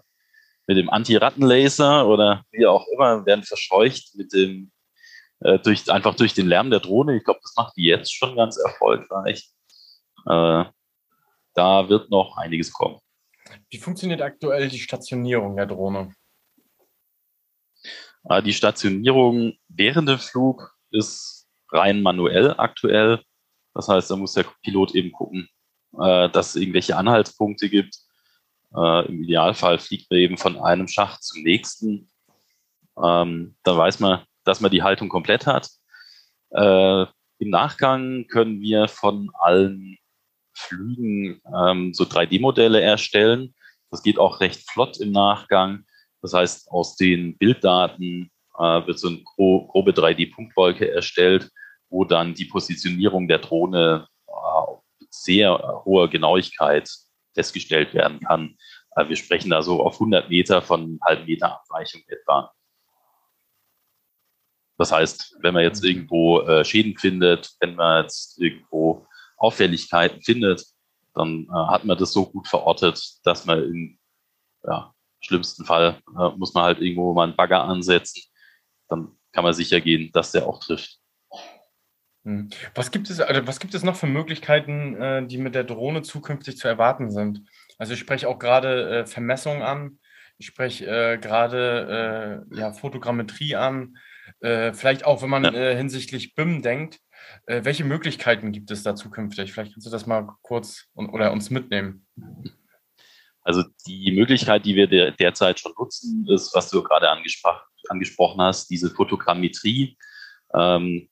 mit dem Anti-Rattenlaser oder wie auch immer, werden verscheucht mit dem äh, durch, einfach durch den Lärm der Drohne. Ich glaube, das macht die jetzt schon ganz erfolgreich. Äh, da wird noch einiges kommen. Wie funktioniert aktuell die Stationierung der Drohne? Äh, die Stationierung während dem Flug ist rein manuell aktuell. Das heißt, da muss der Pilot eben gucken, äh, dass es irgendwelche Anhaltspunkte gibt. Äh, Im Idealfall fliegt man eben von einem Schacht zum nächsten. Ähm, dann weiß man, dass man die Haltung komplett hat. Im Nachgang können wir von allen Flügen ähm, so 3D-Modelle erstellen. Das geht auch recht flott im Nachgang. Das heißt, aus den Bilddaten äh, wird so eine grobe 3D-Punktwolke erstellt, wo dann die Positionierung der Drohne äh, sehr hoher Genauigkeit festgestellt werden kann. Äh, wir sprechen da so auf 100 Meter von halben Meter Abweichung etwa. Das heißt, wenn man jetzt irgendwo äh, Schäden findet, wenn man jetzt irgendwo Auffälligkeiten findet, dann äh, hat man das so gut verortet, dass man in ja, schlimmsten Fall äh, muss man halt irgendwo mal einen Bagger ansetzen. Dann kann man sicher gehen, dass der auch trifft. Hm. Was gibt es, also was gibt es noch für Möglichkeiten, äh, die mit der Drohne zukünftig zu erwarten sind? Also ich spreche auch gerade äh, Vermessung an, ich spreche äh, gerade ja, Fotogrammetrie an, äh, vielleicht auch, wenn man ja. Äh, hinsichtlich BIM denkt. welche Möglichkeiten gibt es da zukünftig? Vielleicht kannst du das mal kurz und, oder uns mitnehmen. Also die Möglichkeit, die wir der, derzeit schon nutzen, ist, was du gerade angespro angesprochen hast, diese Fotogrammetrie. Ähm,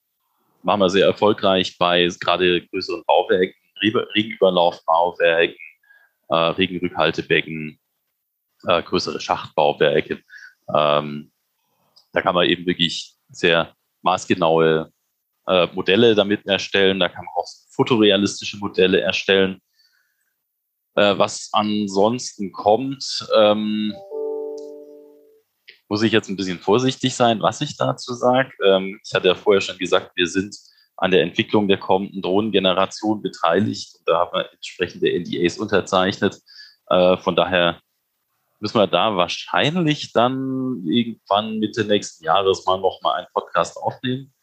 machen wir sehr erfolgreich bei gerade größeren Bauwerken, Regenüberlaufbauwerken, äh, Regenrückhaltebecken, äh, größere Schachtbauwerke. Ähm, da kann man eben wirklich sehr maßgenaue äh, Modelle damit erstellen. Da kann man auch fotorealistische Modelle erstellen. Äh, was ansonsten kommt, ähm, muss ich jetzt ein bisschen vorsichtig sein, was ich dazu sage. Ähm, ich hatte ja vorher schon gesagt, wir sind an der Entwicklung der kommenden Drohnengeneration beteiligt. Und da haben wir entsprechende NDAs unterzeichnet. Äh, von daher müssen wir da wahrscheinlich dann irgendwann Mitte nächsten Jahres mal noch mal einen Podcast aufnehmen.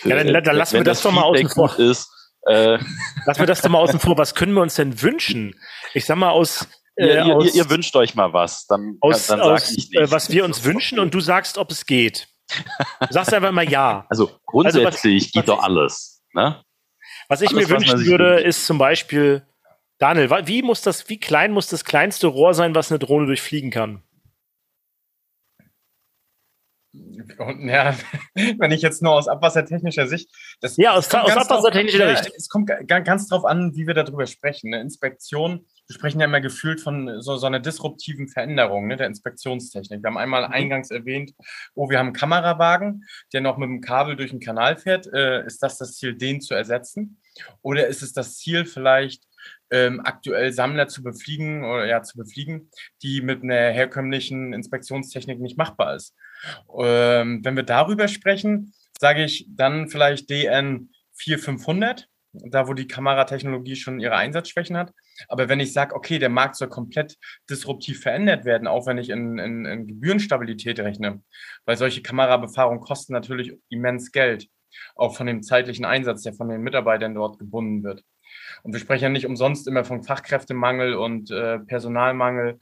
Für, ja, dann, dann lassen wir das, das doch mal außen vor. Ist, äh, [LAUGHS] Lass mir das doch mal außen vor. Was können wir uns denn wünschen? Ich sag mal aus. Äh, ihr, aus, ihr, wünscht euch mal was, dann, aus, dann sag aus, ich nicht. Äh, was wir uns wünschen und du sagst, ob es geht. Du sagst einfach mal ja. [LAUGHS] Also grundsätzlich also was, geht was doch alles. Ne? Was ich alles, mir wünschen würde, ist zum Beispiel, Daniel, wie muss das, wie klein muss das kleinste Rohr sein, was eine Drohne durchfliegen kann? Und ja, [LAUGHS] wenn ich jetzt nur aus abwassertechnischer Sicht. Das, ja, aus, aus abwassertechnischer Sicht. Ja, es kommt ganz drauf an, wie wir darüber sprechen. Eine Inspektion, wir sprechen ja immer gefühlt von so, so einer disruptiven Veränderung ne, der Inspektionstechnik. Wir haben einmal mhm. eingangs erwähnt, oh, wir haben einen Kamerawagen, der noch mit dem Kabel durch den Kanal fährt. Äh, ist das das Ziel, den zu ersetzen? Oder ist es das Ziel vielleicht, ähm, aktuell Sammler zu befliegen oder ja zu befliegen, die mit einer herkömmlichen Inspektionstechnik nicht machbar ist. Ähm, wenn wir darüber sprechen, sage ich dann vielleicht DN 4500, da wo die Kameratechnologie schon ihre Einsatzschwächen hat. Aber wenn ich sage, okay, der Markt soll komplett disruptiv verändert werden, auch wenn ich in, in, in Gebührenstabilität rechne, weil solche Kamerabefahrungen kosten natürlich immens Geld. auch von dem zeitlichen Einsatz, der von den Mitarbeitern dort gebunden wird. Und wir sprechen ja nicht umsonst immer von Fachkräftemangel und äh, Personalmangel.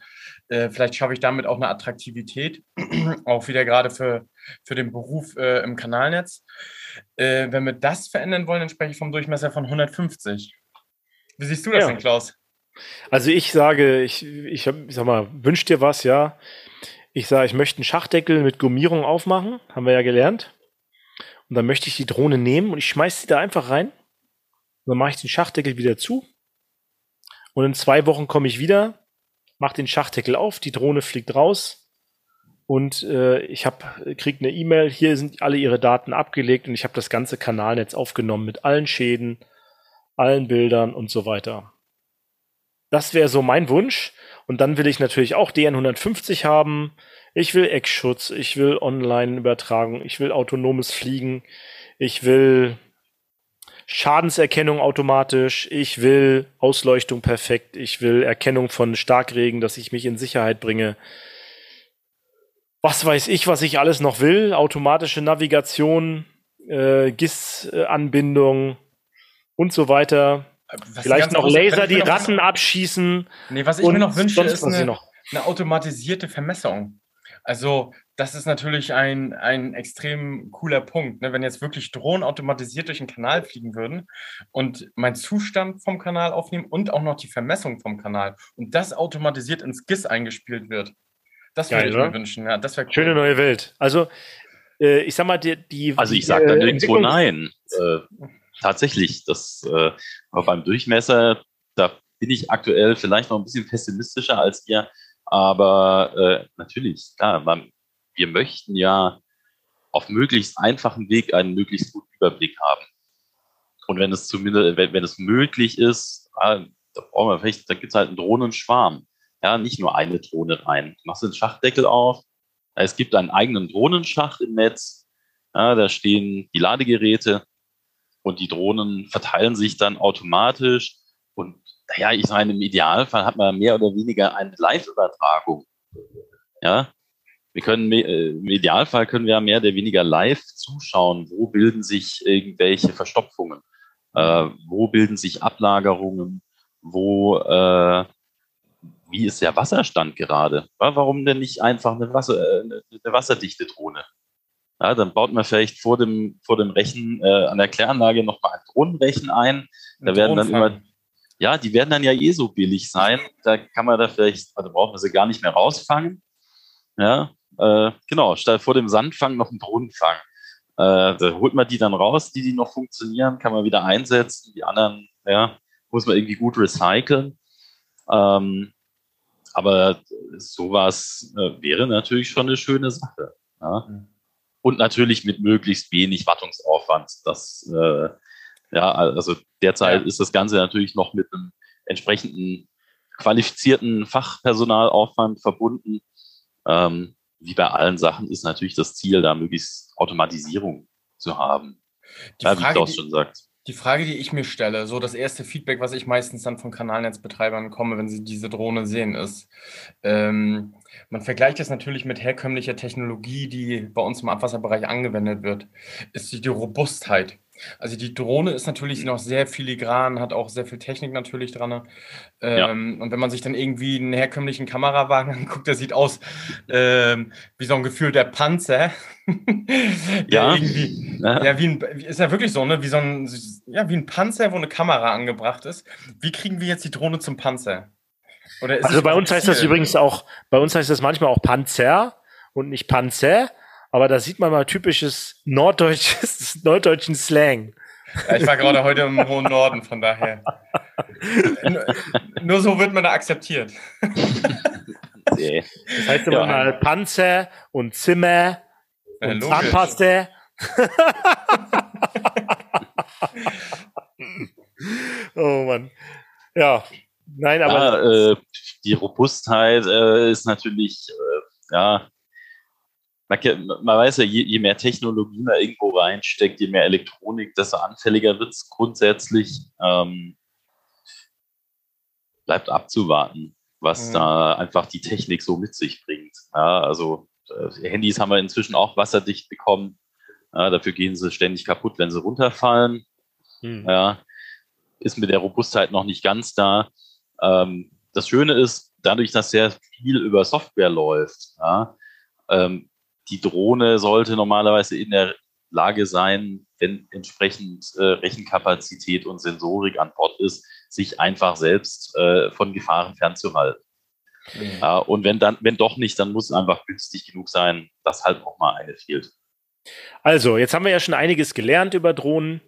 Äh, vielleicht schaffe ich damit auch eine Attraktivität, [CLEARS THROAT] auch wieder gerade für, für den Beruf äh, im Kanalnetz. Äh, wenn wir das verändern wollen, dann spreche ich vom Durchmesser von 150. Wie siehst du das ja. denn, Klaus? Also ich sage, ich, ich, ich sag mal, wünsch dir was, ja. Ich sage, ich möchte einen Schachdeckel mit Gummierung aufmachen, haben wir ja gelernt. Und dann möchte ich die Drohne nehmen und ich schmeiße sie da einfach rein. Dann mache ich den Schachdeckel wieder zu. Und in zwei Wochen komme ich wieder, mache den Schachdeckel auf, die Drohne fliegt raus und äh, ich habe krieg eine E-Mail. Hier sind alle ihre Daten abgelegt und ich habe das ganze Kanalnetz aufgenommen mit allen Schäden, allen Bildern und so weiter. Das wäre so mein Wunsch. Und dann will ich natürlich auch DN150 haben. Ich will Eckschutz, ich will Online-Übertragung, ich will autonomes Fliegen, ich will Schadenserkennung automatisch, ich will Ausleuchtung perfekt, ich will Erkennung von Starkregen, dass ich mich in Sicherheit bringe. Was weiß ich, was ich alles noch will? Automatische Navigation, äh, GIS-Anbindung und so weiter. Was Vielleicht noch Laser, die Ratten abschießen. Nee, was ich mir noch wünsche, ist eine, eine automatisierte Vermessung. Also das ist natürlich ein, ein extrem cooler Punkt. Ne? Wenn jetzt wirklich Drohnen automatisiert durch den Kanal fliegen würden und mein Zustand vom Kanal aufnehmen und auch noch die Vermessung vom Kanal und das automatisiert ins GIS eingespielt wird. Das würde ich mir wünschen. Ja, das cool. Schöne neue Welt. Also äh, ich sag mal, die, die Also ich sage da äh, nirgendwo nein. Äh, tatsächlich, das äh, beim Durchmesser, da bin ich aktuell vielleicht noch ein bisschen pessimistischer als ihr, aber äh, natürlich, klar, man, wir möchten ja auf möglichst einfachen Weg einen möglichst guten Überblick haben. Und wenn es zumindest, wenn, wenn es möglich ist, ah, da da gibt es halt einen Drohnenschwarm. Ja, nicht nur eine Drohne rein. Du machst den Schachdeckel auf. Es gibt einen eigenen Drohnenschacht im Netz. Ja, da stehen die Ladegeräte und die Drohnen verteilen sich dann automatisch. Und naja, ich meine, im Idealfall hat man mehr oder weniger eine Live-Übertragung. Ja, wir können äh, im Idealfall können wir ja mehr oder weniger live zuschauen, wo bilden sich irgendwelche Verstopfungen, äh, wo bilden sich Ablagerungen, wo äh, wie ist der Wasserstand gerade? Warum denn nicht einfach eine, Wasser, äh, eine wasserdichte Drohne? Ja, dann baut man vielleicht vor dem, vor dem Rechen äh, an der Kläranlage nochmal ein Drohnenrechen ein. Da ein werden dann immer, ja, die werden dann ja eh so billig sein. Da kann man da vielleicht, also braucht man sie gar nicht mehr rausfangen. Ja, äh, genau, statt vor dem Sandfang noch einen Brunnenfang. Äh, da holt man die dann raus, die, die noch funktionieren, kann man wieder einsetzen. Die anderen, ja, muss man irgendwie gut recyceln. Ähm, aber sowas äh, wäre natürlich schon eine schöne Sache. Ja? Mhm. Und natürlich mit möglichst wenig Wartungsaufwand. Das, äh, ja, also derzeit ja. ist das Ganze natürlich noch mit einem entsprechenden qualifizierten Fachpersonalaufwand verbunden. Ähm, wie bei allen Sachen ist natürlich das Ziel, da möglichst Automatisierung zu haben. Die ja, Frage, wie schon sagt. Die Frage, die ich mir stelle, so das erste Feedback, was ich meistens dann von Kanalnetzbetreibern bekomme, wenn sie diese Drohne sehen, ist, ähm, man vergleicht das natürlich mit herkömmlicher Technologie, die bei uns im Abwasserbereich angewendet wird, ist die Robustheit. Also die Drohne ist natürlich noch sehr filigran, hat auch sehr viel Technik natürlich dran. Ähm, ja. Und wenn man sich dann irgendwie einen herkömmlichen Kamerawagen [LAUGHS] anguckt, der sieht aus ähm, wie so ein Gefühl der Panzer. [LAUGHS] ja. Irgendwie, ja. ja, wie ein, ist ja wirklich so, ne? Wie so ein, ja, wie ein Panzer, wo eine Kamera angebracht ist. Wie kriegen wir jetzt die Drohne zum Panzer? also bei uns heißt das übrigens auch, bei uns heißt das manchmal auch Panzer und nicht Panzer. Aber da sieht man mal typisches norddeutsches, [LAUGHS] norddeutschen Slang. Ja, ich war gerade heute im hohen Norden, von daher. [LAUGHS] Nur so wird man da akzeptiert. Nee. Das heißt immer ja. mal Panzer und Zimmer ja, und Zahnpasta. [LAUGHS] oh Mann. Ja, nein, aber. Ja, äh, die Robustheit äh, ist natürlich, äh, ja, man, man weiß ja, je, je, mehr Technologie man irgendwo reinsteckt, je mehr Elektronik, desto anfälliger wird es grundsätzlich. Ähm, bleibt abzuwarten, was mhm. da einfach die Technik so mit sich bringt. Ja, also äh, Handys haben wir inzwischen auch wasserdicht bekommen. Ja, dafür gehen sie ständig kaputt, wenn sie runterfallen. Hm. Ja, ist mit der Robustheit noch nicht ganz da. Ähm, das Schöne ist, dadurch, dass sehr viel über Software läuft, ähm, die Drohne sollte normalerweise in der Lage sein, wenn entsprechend äh, Rechenkapazität und Sensorik an Bord ist, sich einfach selbst äh, von Gefahren fernzuhalten. Mhm. Äh, und wenn dann, wenn doch nicht, dann muss es einfach günstig genug sein, dass halt auch mal eine fehlt. Also, jetzt haben wir ja schon einiges gelernt über Drohnen.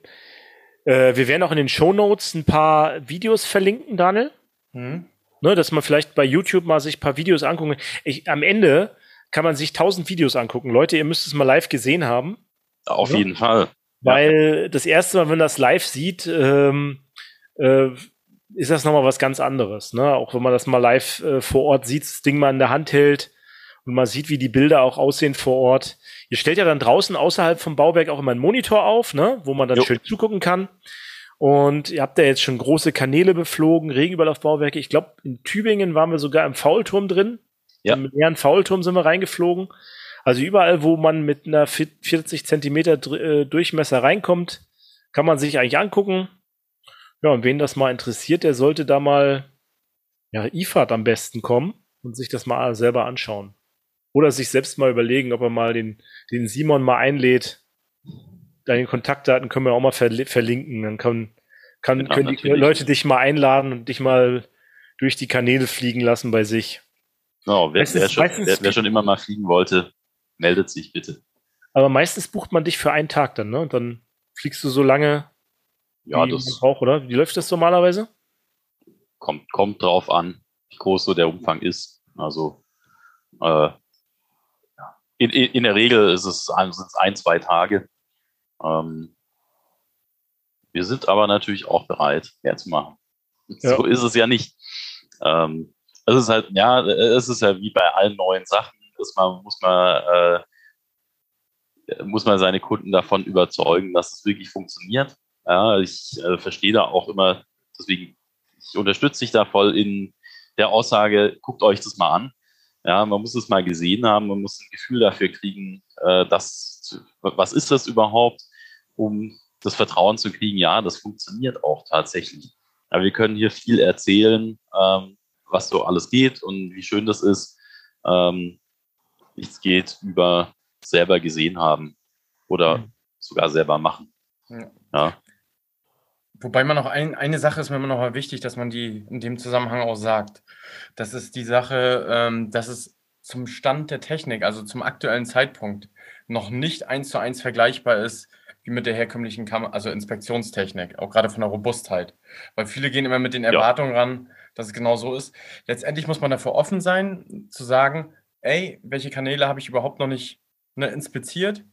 Äh, wir werden auch in den Show Notes ein paar Videos verlinken, Daniel. Mhm. Ne, dass man vielleicht bei YouTube mal sich ein paar Videos angucken. Ich, am Ende kann man sich tausend Videos angucken. Leute, ihr müsst es mal live gesehen haben. Auf ja? jeden Fall. Weil ja. das erste Mal, wenn man das live sieht, ähm, äh, ist das nochmal was ganz anderes. Ne? Auch wenn man das mal live äh, vor Ort sieht, das Ding mal in der Hand hält und man sieht, wie die Bilder auch aussehen vor Ort. Ihr stellt ja dann draußen außerhalb vom Bauwerk auch immer einen Monitor auf, ne? wo man dann jo. schön zugucken kann. Und ihr habt ja jetzt schon große Kanäle beflogen, Regenüberlaufbauwerke. Ich glaube, in Tübingen waren wir sogar im Faulturm drin. Ja. Mit leeren Faulturm sind wir reingeflogen. Also überall, wo man mit einer 40 Zentimeter äh, Durchmesser reinkommt, kann man sich eigentlich angucken. Ja, und wen das mal interessiert, der sollte da mal, ja, IFAD am besten kommen und sich das mal selber anschauen. Oder sich selbst mal überlegen, ob er mal den, den Simon mal einlädt. Deine Kontaktdaten können wir auch mal verli verlinken. Dann kann, kann, ja, können die Leute dich mal einladen und dich mal durch die Kanäle fliegen lassen bei sich. Oh, wer, wer, schon, wer, wer, schon, immer mal fliegen wollte, meldet sich bitte. Aber meistens bucht man dich für einen Tag dann, ne? Und dann fliegst du so lange, ja, das man braucht, oder? Wie läuft das normalerweise? Kommt, kommt drauf an, wie groß so der Umfang ist. Also äh, in, in der Regel ist es, sind es ein, zwei Tage. Ähm, wir sind aber natürlich auch bereit, mehr zu machen. Ja. So ist es ja nicht. Ähm, es ist halt, ja, es ist ja wie bei allen neuen Sachen, dass man, muss man, äh, muss man seine Kunden davon überzeugen, dass es wirklich funktioniert. Ja, ich äh, verstehe da auch immer, deswegen, ich unterstütze dich da voll in der Aussage, guckt euch das mal an. Ja, man muss es mal gesehen haben, man muss ein Gefühl dafür kriegen, äh, dass, was ist das überhaupt, um das Vertrauen zu kriegen, ja, das funktioniert auch tatsächlich. Aber wir können hier viel erzählen, ähm, was so alles geht und wie schön das ist. Ähm, nichts geht über selber gesehen haben oder mhm. sogar selber machen. Ja. ja. Wobei man noch ein, eine Sache ist mir immer noch mal wichtig, dass man die in dem Zusammenhang auch sagt. Das ist die Sache, ähm, dass es zum Stand der Technik, also zum aktuellen Zeitpunkt, noch nicht eins zu eins vergleichbar ist wie mit der herkömmlichen Kam also Inspektionstechnik, auch gerade von der Robustheit. Weil viele gehen immer mit den Erwartungen ja. ran, dass es genau so ist. Letztendlich muss man dafür offen sein, zu sagen, ey, welche Kanäle habe ich überhaupt noch nicht ne, inspiziert?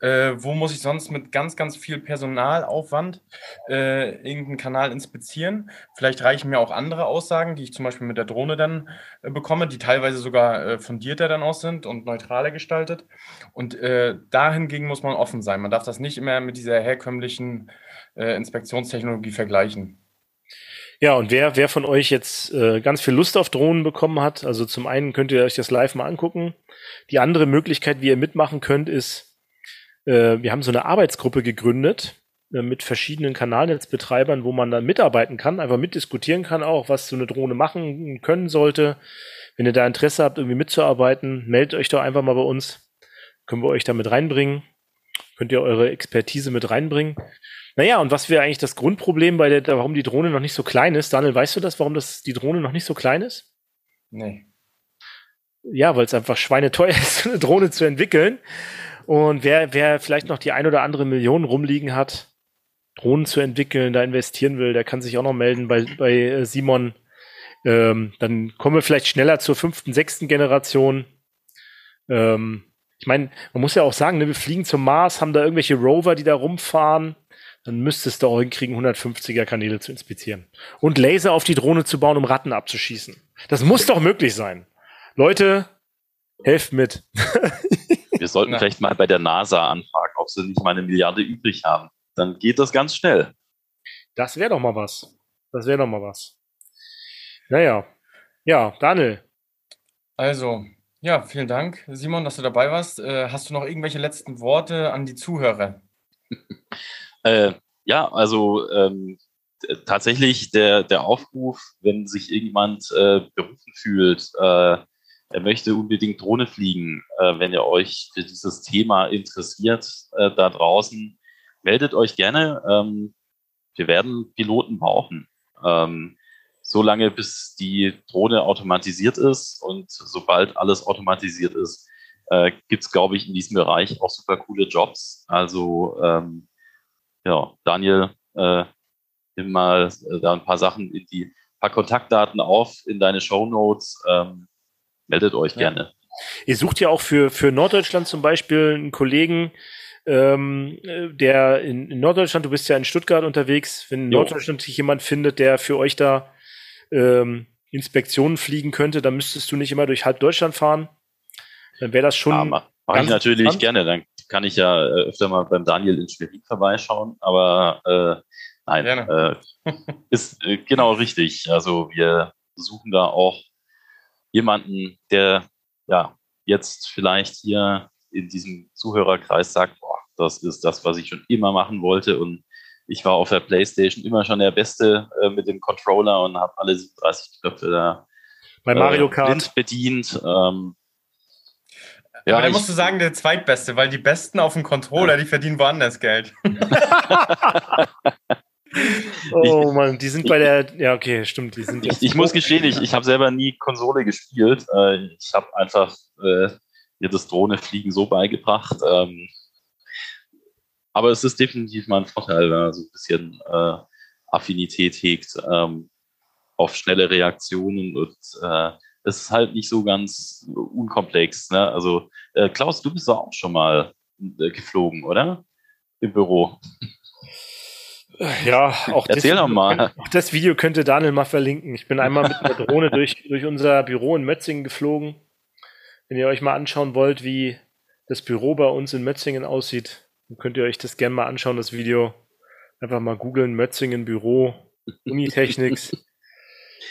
Äh, wo muss ich sonst mit ganz, ganz viel Personalaufwand äh, irgendeinen Kanal inspizieren? Vielleicht reichen mir auch andere Aussagen, die ich zum Beispiel mit der Drohne dann äh, bekomme, die teilweise sogar äh, fundierter dann aus sind und neutraler gestaltet. Und äh, dahingegen muss man offen sein. Man darf das nicht immer mit dieser herkömmlichen äh, Inspektionstechnologie vergleichen. Ja, und wer, wer von euch jetzt äh, ganz viel Lust auf Drohnen bekommen hat, also zum einen könnt ihr euch das live mal angucken. Die andere Möglichkeit, wie ihr mitmachen könnt, ist, äh, wir haben so eine Arbeitsgruppe gegründet äh, mit verschiedenen Kanalnetzbetreibern, wo man dann mitarbeiten kann, einfach mitdiskutieren kann auch, was so eine Drohne machen können sollte. Wenn ihr da Interesse habt, irgendwie mitzuarbeiten, meldet euch doch einfach mal bei uns. Können wir euch da mit reinbringen. Könnt ihr eure Expertise mit reinbringen. Naja, und was wäre eigentlich das Grundproblem bei der, warum die Drohne noch nicht so klein ist? Daniel, weißt du das, warum das, die Drohne noch nicht so klein ist? Nee. Ja, weil es einfach schweineteuer [LAUGHS] ist, eine Drohne zu entwickeln. Und wer, wer vielleicht noch die ein oder andere Million rumliegen hat, Drohnen zu entwickeln, da investieren will, der kann sich auch noch melden bei, bei äh, Simon. Ähm, dann kommen wir vielleicht schneller zur fünften, sechsten Generation. Ähm, ich meine, man muss ja auch sagen, ne, wir fliegen zum Mars, haben da irgendwelche Rover, die da rumfahren. Dann müsste es doch hinkriegen, 150er Kanäle zu inspizieren. Und Laser auf die Drohne zu bauen, um Ratten abzuschießen. Das muss doch möglich sein. Leute, helft mit. [LAUGHS] Wir sollten Na. vielleicht mal bei der NASA anfragen, ob sie nicht mal eine Milliarde übrig haben. Dann geht das ganz schnell. Das wäre doch mal was. Das wäre doch mal was. Naja. Ja, Daniel. Also, Ja, vielen Dank, Simon, dass du dabei warst. Äh, hast du noch irgendwelche letzten Worte an die Zuhörer? [LAUGHS] äh, ja, also ähm, tatsächlich der, der Aufruf, wenn sich irgendjemand äh, berufen fühlt, äh, er möchte unbedingt Drohne fliegen, äh, wenn ihr euch für dieses Thema interessiert äh, da draußen, meldet euch gerne. Ähm, wir werden Piloten brauchen. Ähm, so lange, bis die Drohne automatisiert ist und sobald alles automatisiert ist, äh, gibt es, glaube ich, in diesem Bereich auch super coole Jobs. Also ähm, ja, Daniel, äh, nimm mal äh, da ein paar Sachen in die paar Kontaktdaten auf in deine Show Notes. Ähm, meldet euch ja. gerne. Ihr sucht ja auch für, für Norddeutschland zum Beispiel einen Kollegen, ähm, der in, in, Norddeutschland, du bist ja in Stuttgart unterwegs, wenn in jo. Norddeutschland sich jemand findet, der für euch da ähm, Inspektionen fliegen könnte, dann müsstest du nicht immer durch halb Deutschland fahren. Dann wäre das schon. Ja, Mache mach ich natürlich gerne. Dann kann ich ja äh, öfter mal beim Daniel in Schwerin vorbeischauen. Aber äh, nein, äh, [LAUGHS] ist äh, genau richtig. Also wir suchen da auch jemanden, der ja jetzt vielleicht hier in diesem Zuhörerkreis sagt, boah, das ist das, was ich schon immer machen wollte und ich war auf der Playstation immer schon der Beste äh, mit dem Controller und habe alle 37 Knöpfe da bei Mario äh, Kart bedient. Ähm, ja, Aber dann musst du sagen, der zweitbeste, weil die Besten auf dem Controller, ja. die verdienen woanders Geld. [LAUGHS] oh Mann, die sind bei der. Ja, okay, stimmt. Die sind ich, ich muss gestehen, ich, ich habe selber nie Konsole gespielt. Äh, ich habe einfach äh, mir das Drohnefliegen so beigebracht. Ähm, aber es ist definitiv mal ein Vorteil, wenn man so ein bisschen äh, Affinität hegt ähm, auf schnelle Reaktionen und äh, es ist halt nicht so ganz unkomplex. Ne? Also äh, Klaus, du bist doch auch schon mal äh, geflogen, oder? Im Büro. Ja, auch Erzähl das, doch mal. Auch das Video könnte Daniel mal verlinken. Ich bin einmal mit einer Drohne durch, durch unser Büro in Mötzingen geflogen. Wenn ihr euch mal anschauen wollt, wie das Büro bei uns in Mötzingen aussieht, dann könnt ihr euch das gerne mal anschauen, das Video. Einfach mal googeln, Mötzingen Büro, Unitechnics.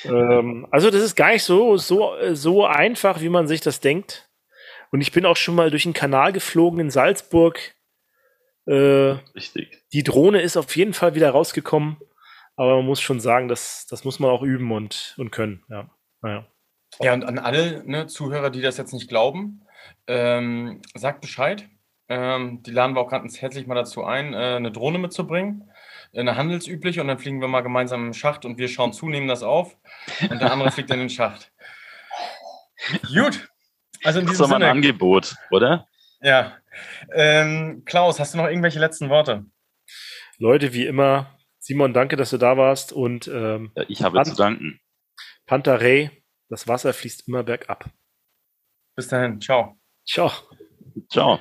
Ähm, also das ist gar nicht so, so, so einfach, wie man sich das denkt. Und ich bin auch schon mal durch den Kanal geflogen in Salzburg. Äh, Richtig. Die Drohne ist auf jeden Fall wieder rausgekommen. Aber man muss schon sagen, das, das muss man auch üben und, und können. Ja. Naja. Ja, und an alle ne, Zuhörer, die das jetzt nicht glauben, ähm, sagt Bescheid. Ähm, die laden wir auch ganz herzlich mal dazu ein, äh, eine Drohne mitzubringen. Eine handelsübliche und dann fliegen wir mal gemeinsam im Schacht und wir schauen zu, nehmen das auf und der andere fliegt in den Schacht. Gut. Also in diesem das ist Sinne. ein Angebot, oder? Ja. Ähm, Klaus, hast du noch irgendwelche letzten Worte? Leute, wie immer, Simon, danke, dass du da warst und ähm, ja, ich habe Pan zu danken. Pantarei, das Wasser fließt immer bergab. Bis dahin, ciao. Ciao. Ciao.